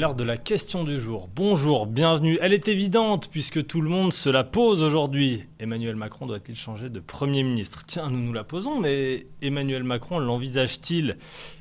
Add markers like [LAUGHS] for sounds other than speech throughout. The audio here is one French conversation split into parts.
L'heure de la question du jour. Bonjour, bienvenue. Elle est évidente puisque tout le monde se la pose aujourd'hui. Emmanuel Macron doit-il changer de Premier ministre? Tiens, nous nous la posons, mais Emmanuel Macron l'envisage-t-il?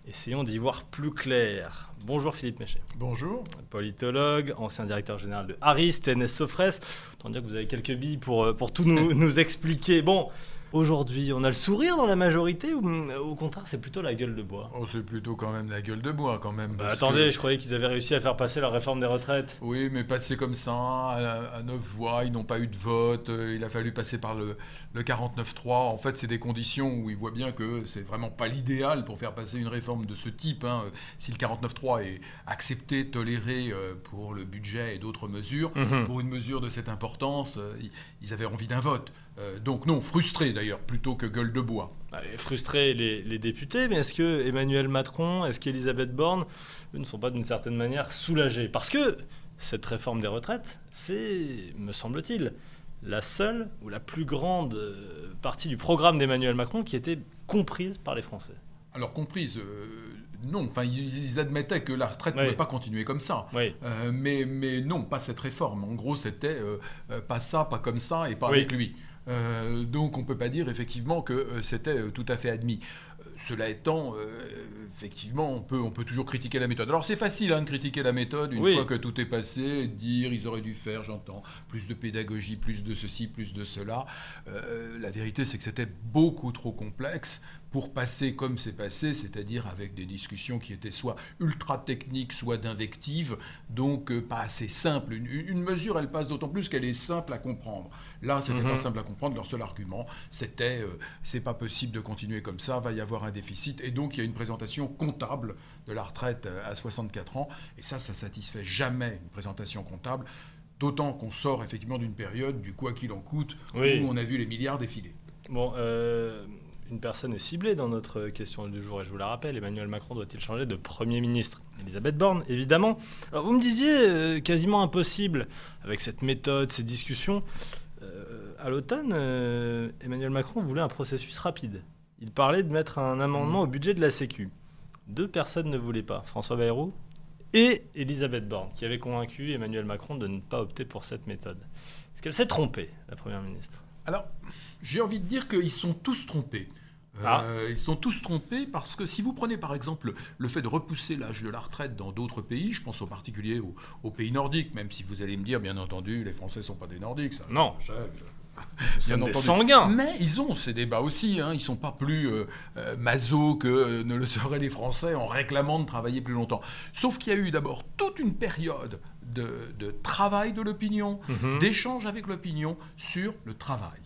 Essayons d'y voir plus clair. Bonjour Philippe Méchet. Bonjour. Politologue, ancien directeur général de Harris, TNS Sofres. Autant dire que vous avez quelques billes pour, euh, pour tout nous, [LAUGHS] nous expliquer. Bon, Aujourd'hui, on a le sourire dans la majorité ou au contraire, c'est plutôt la gueule de bois? Oh, c'est plutôt quand même la gueule de bois, quand même. Bah, Attendez, que- je croyais qu'ils avaient réussi à faire passer la réforme des retraites. Oui, mais passer comme ça, à, à neuf voix, ils n'ont pas eu de vote, euh, il a fallu passer par le, le 49-3. En fait, c'est des conditions où ils voient bien que c'est vraiment pas l'idéal pour faire passer une réforme de ce type. hein. Si le 49-3 est accepté, toléré euh, pour le budget et d'autres mesures, Mhm. pour une mesure de cette importance, euh, ils avaient envie d'un vote. Euh, donc non, frustré d'ailleurs, plutôt que gueule de bois. Allez, frustrés les, les députés, mais est-ce que Emmanuel Macron, est-ce qu'Elisabeth Borne, ne sont pas d'une certaine manière soulagés? Parce que cette réforme des retraites, c'est, me semble-t-il, la seule ou la plus grande euh, partie du programme d'Emmanuel Macron qui était comprise par les Français. Alors comprise, euh, non, enfin ils, ils admettaient que la retraite ne Oui. pouvait pas continuer comme ça. Oui. Euh, mais, mais non, pas cette réforme. En gros, c'était euh, pas ça, pas comme ça et pas Oui. avec lui. Euh, donc on peut pas dire effectivement que euh, c'était euh, tout à fait admis. Cela étant, euh, effectivement, on peut, on peut toujours critiquer la méthode. Alors c'est facile hein, de critiquer la méthode une Oui. fois que tout est passé, dire ils auraient dû faire, j'entends, plus de pédagogie, plus de ceci, plus de cela. Euh, la vérité c'est que c'était beaucoup trop complexe pour passer comme c'est passé, c'est-à-dire avec des discussions qui étaient soit ultra techniques, soit d'invectives, donc euh, pas assez simples. Une, une mesure, elle passe d'autant plus qu'elle est simple à comprendre. Là, c'était Mhm. pas simple à comprendre. Leur seul argument, c'était euh, c'est pas possible de continuer comme ça, va y avoir un déficit, et donc il y a une présentation comptable de la retraite euh, à 64 ans, et ça, ça satisfait jamais une présentation comptable. D'autant qu'on sort effectivement d'une période du quoi qu'il en coûte, Oui. où on a vu les milliards défiler. Bon, euh, une personne est ciblée dans notre question du jour, et je vous la rappelle, Emmanuel Macron doit-il changer de Premier ministre? Elisabeth Borne, évidemment. Alors vous me disiez euh, quasiment impossible avec cette méthode, ces discussions. Euh, à l'automne, euh, Emmanuel Macron voulait un processus rapide. Il parlait de mettre un amendement au budget de la Sécu. Deux personnes ne voulaient pas, François Bayrou et Elisabeth Borne, qui avait convaincu Emmanuel Macron de ne pas opter pour cette méthode. Est-ce qu'elle s'est trompée, la Première ministre? Alors, j'ai envie de dire qu'ils sont tous trompés. Euh, Ah. Ils sont tous trompés parce que si vous prenez par exemple le fait de repousser l'âge de la retraite dans d'autres pays, je pense en particulier aux, aux pays nordiques, même si vous allez me dire, bien entendu, les Français ne sont pas des nordiques. Ça, Non. Bien des sanguins Mais ils ont ces débats aussi. Hein. Ils sont pas plus euh, euh, maso que euh, ne le seraient les Français en réclamant de travailler plus longtemps. Sauf qu'il y a eu d'abord toute une période de, de travail de l'opinion, Mhm. d'échange avec l'opinion sur le travail.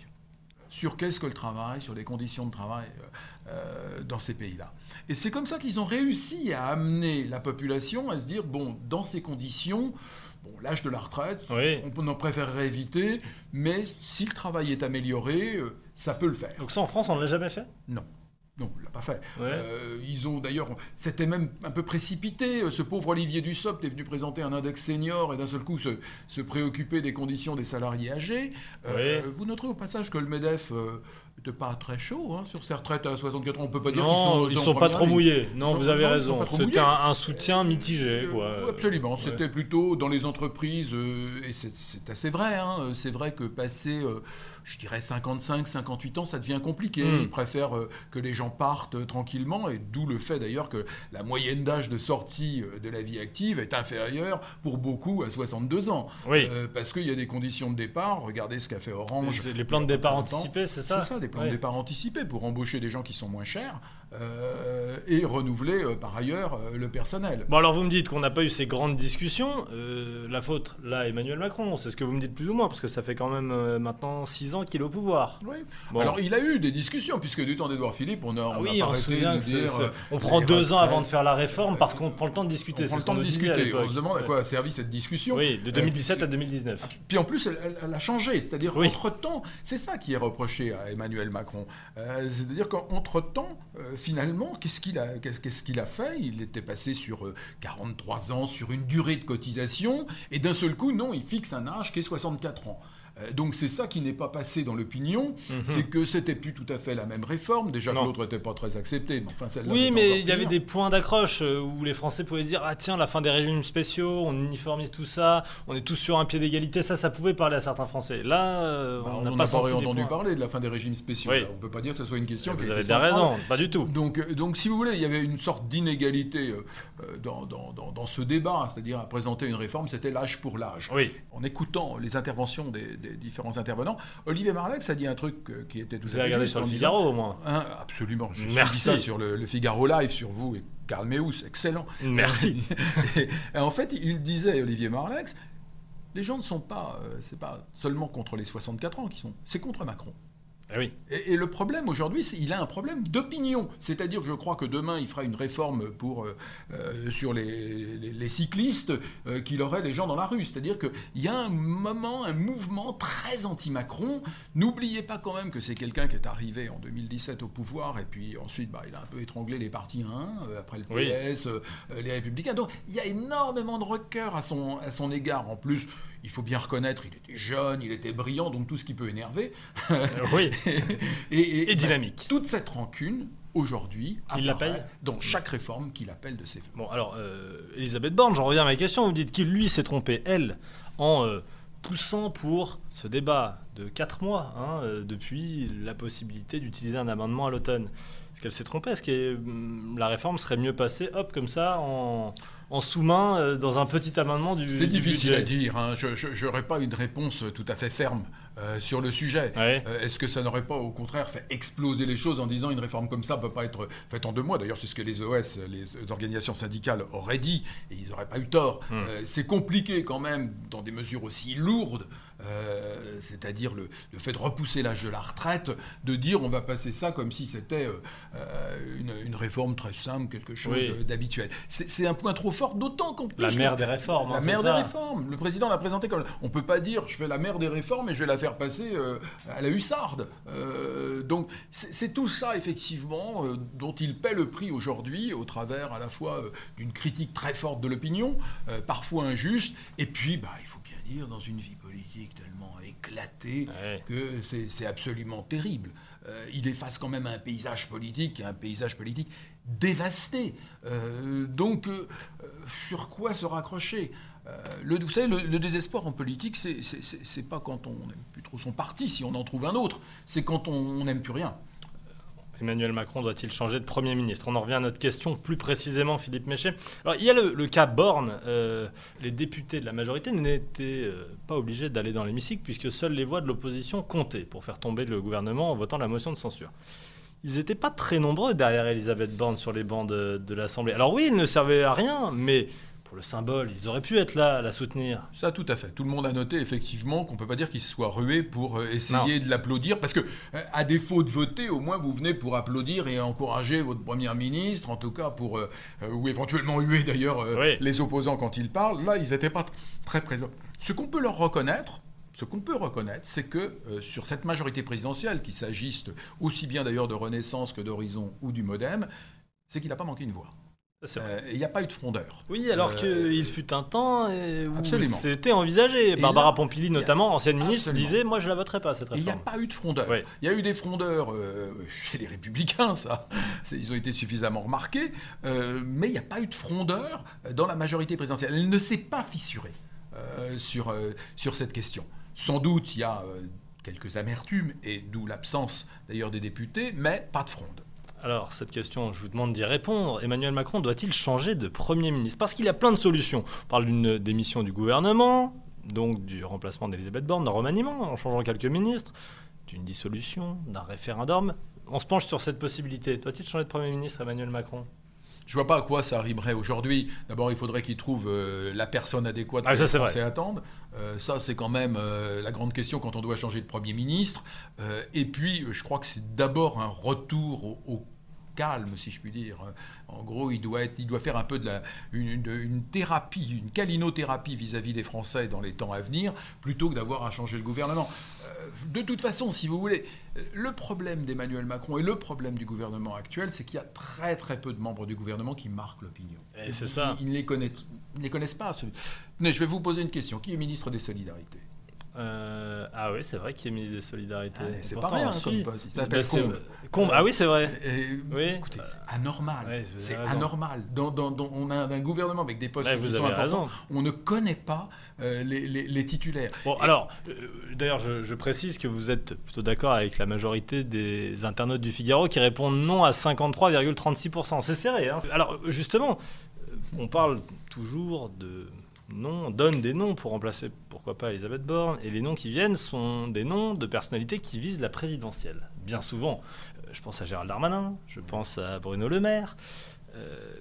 Sur qu'est-ce que le travail, sur les conditions de travail euh, euh, dans ces pays-là. Et c'est comme ça qu'ils ont réussi à amener la population à se dire, bon, dans ces conditions, bon, l'âge de la retraite, Oui. on en préférerait éviter, mais si le travail est amélioré, euh, ça peut le faire. Donc ça, en France, on ne l'a jamais fait? Non. Non, on l'a pas fait. Ouais. Euh, ils ont d'ailleurs, c'était même un peu précipité. Euh, Ce pauvre Olivier Dussopt est venu présenter un index senior et d'un seul coup se, se préoccuper des conditions des salariés âgés. Euh. Vous noterez au passage que le Medef n'était pas très chaud hein, sur ses retraites à 64 ans. On peut pas dire qu'ils sont, ils sont pas trop mouillés. Non, Non, vous avez non, raison. C'était un, un soutien mitigé. Euh, absolument, Ouais. c'était plutôt dans les entreprises, euh, et c'est c'est assez vrai, hein, c'est vrai que passer, euh, je dirais 55, 58 ans, ça devient compliqué. Mm. Ils préfèrent euh, que les gens partent euh, tranquillement, et d'où le fait d'ailleurs que la moyenne d'âge de sortie euh, de la vie active est inférieure pour beaucoup à 62 ans. Oui. Parce qu'il y a des conditions de départ, regardez ce qu'a fait Orange. C'est les plans de départ anticipés, c'est ça C'est ça, des plans Ouais. de départ anticipés pour embaucher des gens qui sont moins chers euh, et renouveler euh, par ailleurs euh, le personnel. Bon, alors vous me dites qu'on n'a pas eu ces grandes discussions. La faute, là, Emmanuel Macron, c'est ce que vous me dites plus ou moins, parce que ça fait quand même maintenant 6 ans qu'il est au pouvoir. Oui. Bon. Alors il a eu des discussions, puisque du temps d'Edouard Philippe, on a, Ah on oui, a on pas se arrêté de dire... on prend deux ans avant de faire la réforme parce qu'on prend le temps de discuter. On prend le temps de discuter. On se demande à quoi a servi cette discussion. Oui, de Euh, 2017 à 2019. Puis en plus, elle, elle- elle a changé. C'est-à-dire Oui. qu'entre-temps, c'est ça qui est reproché à Emmanuel Macron. C'est-à-dire qu'entre-temps, finalement, qu'est-ce qu'il a, qu'est-ce qu'il a fait? Il était passé sur euh, 43 ans, sur une durée de cotisation, et d'un seul coup, non, il fixe un âge qui est 64 ans. Euh, Donc c'est ça qui n'est pas passé dans l'opinion, Mhm. c'est que c'était plus tout à fait la même réforme. Déjà que l'autre n'était pas très accepté, mais enfin. Oui, mais il y avait des points d'accroche euh, où les Français pouvaient dire Ah, tiens, la fin des régimes spéciaux, on uniformise tout ça, on est tous sur un pied d'égalité. Ça, ça pouvait parler à certains Français. Là, euh, Bah, on n'a pas entendu parler de la fin des régimes spéciaux. Oui. On ne peut pas dire que ce soit une question. Vous avez centrale. raisons, pas du tout. Donc, donc, si vous voulez, il y avait une sorte d'inégalité dans, dans- dans- dans ce débat, c'est-à-dire à présenter une réforme, c'était l'âge pour l'âge. Oui, En écoutant les interventions des, des différents intervenants, Olivier Marlex a dit un truc euh, qui était tout vous à avez fait regardé juste sur le disant- Figaro au moins. Hein, absolument. Je Merci. ça sur le, le Figaro Live, sur vous et Karl Meus, excellent. Merci. [LAUGHS] et, et en fait, il disait, Olivier Marlex, les gens ne sont pas, euh, c'est pas seulement contre les 64 ans qui sont, c'est contre Macron. Eh oui. Et, et le problème aujourd'hui, il a un problème d'opinion. C'est-à-dire que je crois que demain, il fera une réforme pour, euh, euh, sur les, les- les cyclistes euh, qu'il aurait les gens dans la rue. C'est-à-dire qu'il y a un moment, un mouvement très anti-Macron. N'oubliez pas quand même que c'est quelqu'un qui est arrivé en 2017 au pouvoir et puis ensuite, bah, il a un peu étranglé les partis 1, euh, après le Oui. PS, euh, les Républicains. Donc il y a énormément de rencœur à son, à son égard. En plus, il faut bien reconnaître, il était jeune, il était brillant, donc tout ce qui peut énerver. Euh, oui. [LAUGHS] et, et- Et bah, dynamique. toute cette rancune, aujourd'hui, Il la apparaît paye dans chaque réforme qu'il appelle de ses voeux. Bon, alors, euh, Elisabeth Borne, j'en reviens à ma question. Vous dites qu'il, lui, s'est trompé, elle, en euh, poussant pour ce débat de 4 mois, hein, euh, depuis la possibilité d'utiliser un amendement à l'automne. Qu'elle s'est trompée Est-ce que hum, la réforme serait mieux passée, hop, comme ça, en, en sous-main, euh, dans un petit amendement du C'est difficile à dire. hein. Je n'aurais pas une réponse tout à fait ferme euh, sur le sujet. Ouais. Euh, Est-ce que ça n'aurait pas, au contraire, fait exploser les choses en disant une réforme comme ça ne peut pas être faite en deux mois? D'ailleurs, c'est ce que les OS, les organisations syndicales, auraient dit, et ils n'auraient pas eu tort. Hmm. C'est compliqué quand même, dans des mesures aussi lourdes, euh, c'est-à-dire le, le fait de repousser l'âge de la retraite, de dire on va passer ça comme si c'était euh, euh, une, une réforme très simple, quelque chose Oui. d'habituel. C'est un point trop fort, d'autant plus... La mère des réformes. La hein, mère des réformes. Le président l'a présenté comme. On peut pas dire je fais la mère des réformes et je vais la faire passer euh, à la hussarde. Donc c'est tout ça effectivement dont il paie le prix aujourd'hui au travers à la fois d'une critique très forte de l'opinion, parfois injuste, et puis bah il faut bien dire dans une vie politique tellement éclatée Ouais. que c'est absolument terrible. Euh, il est face quand même à un paysage politique, un paysage politique dévasté. Euh, donc, euh, sur quoi se raccrocher? Euh, le, Vous savez, le, le désespoir en politique, c'est pas quand on n'aime plus trop son parti, si on en trouve un autre, c'est quand on n'aime plus rien. Emmanuel Macron doit-il changer de Premier ministre? On en revient à notre question plus précisément, Philippe Méchet. Alors, il y a le, cas Borne. Euh, les députés de la majorité n'étaient euh, pas obligés d'aller dans l'hémicycle puisque seules les voix de l'opposition comptaient pour faire tomber le gouvernement en votant la motion de censure. Ils n'étaient pas très nombreux derrière Elisabeth Borne sur les bancs de, de l'Assemblée. Alors oui, ils ne servaient à rien, mais pour le symbole, ils auraient pu être là, à la soutenir. Ça, tout à fait. Tout le monde a noté effectivement qu'on peut pas dire qu'il se soit rué pour euh, essayer de l'applaudir, parce que euh, à défaut de voter, au moins vous venez pour applaudir et encourager votre première ministre, en tout cas pour euh, ou éventuellement huer d'ailleurs euh, Oui. les opposants quand ils parlent. Là, ils n'étaient pas très présents. Ce qu'on peut leur reconnaître. Ce qu'on peut reconnaître, c'est que euh, sur cette majorité présidentielle, qu'il s'agisse aussi bien d'ailleurs de Renaissance que d'Horizon ou du Modem, c'est qu'il n'a pas manqué une voix. Euh, il n'y a pas eu de frondeur. Oui, alors Euh, qu'il fut un temps où c'était envisagé. Barbara Pompili, notamment, ancienne ministre, disait Moi, je la voterai pas, cette Et il n'y a réforme. pas eu de frondeur. Il y a eu des frondeurs euh, chez les républicains, ça. Ils ont été suffisamment remarqués. mais il n'y a pas eu de frondeur dans la majorité présidentielle. Elle ne s'est pas fissurée sur, sur cette question. Sans doute, il y a quelques amertumes, et d'où l'absence d'ailleurs des députés, mais pas de fronde. Alors, cette question, je vous demande d'y répondre. Emmanuel Macron doit-il changer de Premier ministre? Parce qu'il y a plein de solutions. On parle d'une démission du gouvernement, donc du remplacement d'Elisabeth Borne, d'un remaniement en changeant quelques ministres, d'une dissolution, d'un référendum. On se penche sur cette possibilité. Doit-il changer de Premier ministre, Emmanuel Macron? Je vois pas à quoi ça arriverait aujourd'hui. D'abord, il faudrait qu'il trouve euh, la personne adéquate Ah, les. Français attendent. Euh, ça, c'est quand même euh, la grande question quand on doit changer de Premier ministre. Euh, et puis, je crois que c'est d'abord un retour au, au calme, si je puis dire. En gros, il doit, être, il doit faire un peu de la, une, de- une thérapie, une calinothérapie vis-à-vis des Français dans les temps à venir, plutôt que d'avoir à changer le gouvernement. Euh, De toute façon, si vous voulez, le problème d'Emmanuel Macron et le problème du gouvernement actuel, c'est qu'il y a très très peu de membres du gouvernement qui marquent l'opinion. Et c'est Ils- ça. Ils, ne les connaissent, ils ne les connaissent pas. Tenez, je vais vous poser une question. Qui est ministre des Solidarités? Euh, ah oui, c'est vrai qu'il est ministre des Solidarités. Ah, c'est pas rien, comme poste. Il Bah, s'appelle Combe. Combe. Ah oui, c'est vrai. Et, Oui. Écoutez, c'est anormal. Ouais, c'est anormal. Dans, dans- dans- on a un gouvernement avec des postes Ouais, qui sont importants. raison. On ne connaît pas euh, les, les- les titulaires. Bon, alors, euh, d'ailleurs, je, je précise que vous êtes plutôt d'accord avec la majorité des internautes du Figaro qui répondent non à 53,36%. C'est serré. Hein alors, justement, on parle toujours de donne des noms pour remplacer, pourquoi pas, Elisabeth Borne, et les noms qui viennent sont des noms de personnalités qui visent la présidentielle. Bien souvent, euh, je pense à Gérald Darmanin, je pense à Bruno Le Maire. euh,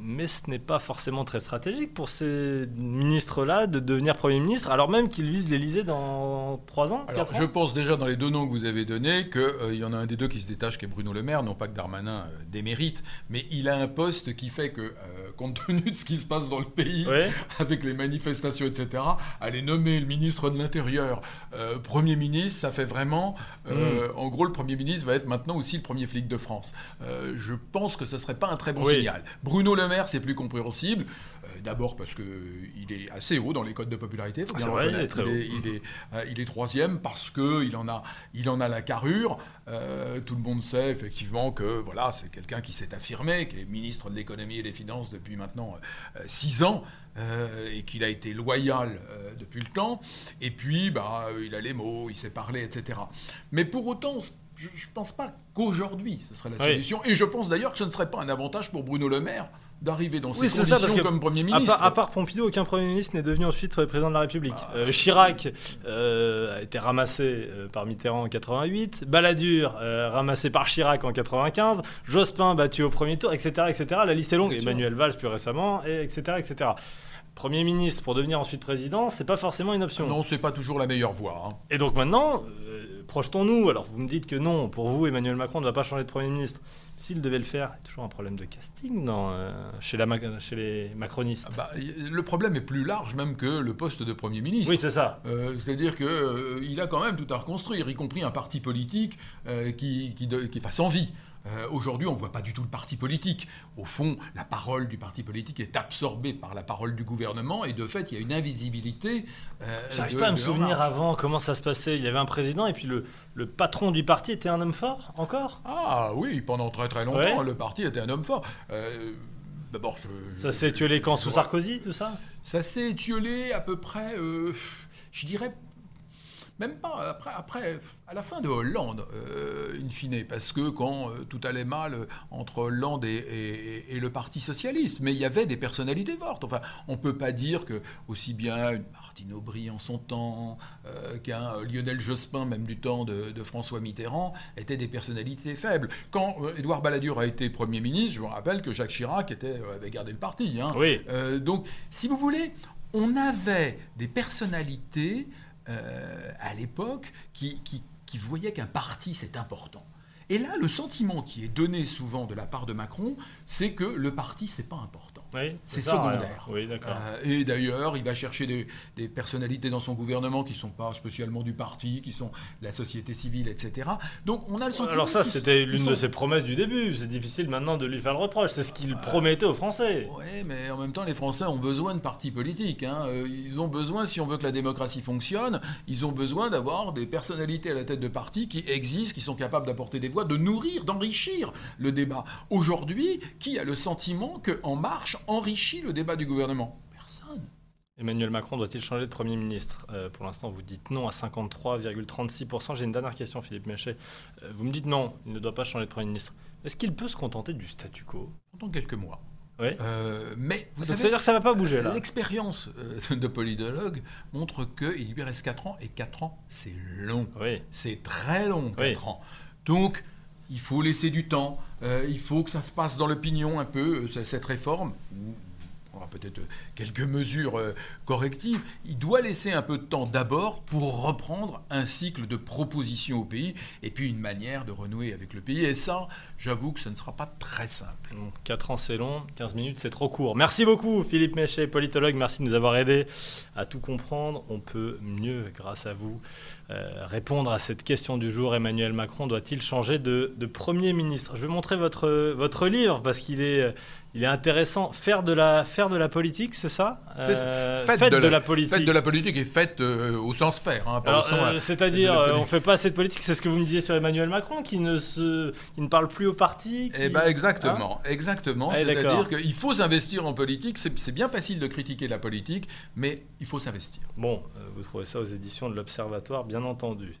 mais ce n'est pas forcément très stratégique pour ces ministres-là de devenir Premier ministre, alors même qu'ils visent l'Élysée dans 3 ans, Alors, 4 ans. je pense déjà dans les deux noms que vous avez donnés qu'il y en a un des deux qui se détache, qui est Bruno Le Maire. Non pas que Darmanin euh, démérite, mais il a un poste qui fait que, euh, compte tenu de ce qui se passe dans le pays, Ouais. [LAUGHS] avec les manifestations, etc., aller nommer le ministre de l'Intérieur euh, Premier ministre, ça fait vraiment... euh, Mm. En gros, le Premier ministre va être maintenant aussi le premier flic de France. Euh, je pense que ce ne serait pas un très bon Oui. signal. Bruno Le Maire, c'est plus compréhensible. Euh, D'abord parce qu'il est assez haut dans les codes de popularité, faut Ah, bien c'est le vrai, il est très haut. il est, euh, il est troisième parce qu'il en, a, il en a la carrure. Euh, tout le monde sait effectivement que voilà, c'est quelqu'un qui s'est affirmé, qui est ministre de l'économie et des finances depuis maintenant euh, six ans. euh, et qu'il a été loyal euh, depuis le temps. Et puis, bah, il a les mots, il sait parler, etc. Mais pour autant, je ne pense pas qu'aujourd'hui ce serait la Oui. solution. Et je pense d'ailleurs que ce ne serait pas un avantage pour Bruno Le Maire d'arriver dans ces Oui, c'est conditions ça, parce que comme Premier À ministre. part, à part Pompidou, aucun Premier ministre n'est devenu ensuite président de la République. Ah. Euh, Chirac euh, a été ramassé euh, par Mitterrand en 88, Balladur euh, ramassé par Chirac en 95, Jospin battu au premier tour, etc. etc. La liste est longue. Emmanuel Valls plus récemment, et etc., etc. Premier ministre pour devenir ensuite président, c'est pas forcément une option. Non, c'est pas toujours la meilleure voie. hein. Et donc maintenant, euh, projetons-nous. Alors vous me dites que non, pour vous, Emmanuel Macron ne va pas changer de Premier ministre. S'il devait le faire, il y a toujours un problème de casting dans, euh, chez, la, Ma- chez les macronistes. Ah bah, le problème est plus large même que le poste de Premier ministre. Oui, c'est ça. Euh, C'est-à-dire qu'il a quand même tout à reconstruire, y compris un parti politique euh, qui, qui, de- qui fasse envie. Euh, Aujourd'hui, on ne voit pas du tout le parti politique. Au fond, la parole du parti politique est absorbée par la parole du gouvernement et de fait, il y a une invisibilité. euh, J'arrive pas à me souvenir avant comment ça se passait. Il y avait un président et puis le, le patron du parti était un homme fort encore? Ah oui, pendant très très longtemps, Ouais. le parti était un homme fort. Euh, D'abord, je, Ça s'est les camps sous Sarkozy, tout ça? Ça s'est étiolé à peu près, euh, je dirais, même pas après, après à la fin de Hollande, euh, in fine, parce que quand euh, tout allait mal euh, entre Hollande et, et- et le Parti socialiste, mais il y avait des personnalités fortes. Enfin, on peut pas dire que aussi bien une Martine Aubry en son temps euh, qu'un euh, Lionel Jospin, même du temps de, de François Mitterrand, étaient des personnalités faibles. Quand euh, Édouard Balladur a été Premier ministre, je vous rappelle que Jacques Chirac était, euh, avait gardé le parti. hein. Oui. Euh, donc, si vous voulez, on avait des personnalités euh, à l'époque qui, qui, qui voyaient qu'un parti, c'est important. Et là, le sentiment qui est donné souvent de la part de Macron, c'est que le parti, c'est pas important. Oui, C'est secondaire. Oui. Euh, et d'ailleurs, il va chercher des, des personnalités dans son gouvernement qui ne sont pas spécialement du parti, qui sont de la société civile, etc. Donc, on a le sentiment. Alors ça, c'était l'une sont- de ses promesses du début. C'est difficile maintenant de lui faire le reproche. C'est ce qu'il promettait aux Français. Oui, mais en même temps, les Français ont besoin de partis politiques. hein. Euh, Ils ont besoin, si on veut que la démocratie fonctionne, ils ont besoin d'avoir des personnalités à la tête de partis qui existent, qui sont capables d'apporter des voix, de nourrir, d'enrichir le débat. Aujourd'hui, qui a le sentiment que En Marche enrichit le débat du gouvernement Personne. Emmanuel Macron doit-il changer de Premier ministre? Euh, Pour l'instant, vous dites non à 53,36%. J'ai une dernière question, Philippe Méchet. Euh, vous me dites non, il ne doit pas changer de Premier ministre. Est-ce qu'il peut se contenter du statu quo? Pendant quelques mois. Oui. Euh, mais vous savez, C'est-à-dire que ça va pas bouger là. l'expérience euh, [LAUGHS] de politologue montre qu'il lui reste 4 ans, et 4 ans, c'est long. Oui. C'est très long, 4 Oui. ans. Donc, il faut laisser du temps. euh, il faut que ça se passe dans l'opinion un peu, euh, cette réforme. Peut-être quelques mesures euh, correctives. Il doit laisser un peu de temps d'abord pour reprendre un cycle de propositions au pays et puis une manière de renouer avec le pays. Et ça, j'avoue que ce ne sera pas très simple. 4 ans c'est long, 15 minutes c'est trop court. Merci beaucoup Philippe Méchet, politologue, merci de nous avoir aidés à tout comprendre. On peut mieux, grâce à vous, euh, répondre à cette question du jour. Emmanuel Macron doit-il changer de, de Premier ministre? Je vais montrer votre, votre livre parce qu'il est il est intéressant. Faire de la, faire de la politique, c'est ça? Euh, Faites, de, la, politique. Faites de la politique et faites euh, au sens faire. Hein, euh, C'est-à-dire, on ne fait pas assez de politique. C'est ce que vous me disiez sur Emmanuel Macron, qui ne, se, ne parle plus au parti. Eh ben exactement. Hein exactement. Ah, C'est-à-dire qu'il faut s'investir en politique. C'est bien facile de critiquer la politique, mais il faut s'investir. Bon, vous trouvez ça aux éditions de l'Observatoire, bien entendu.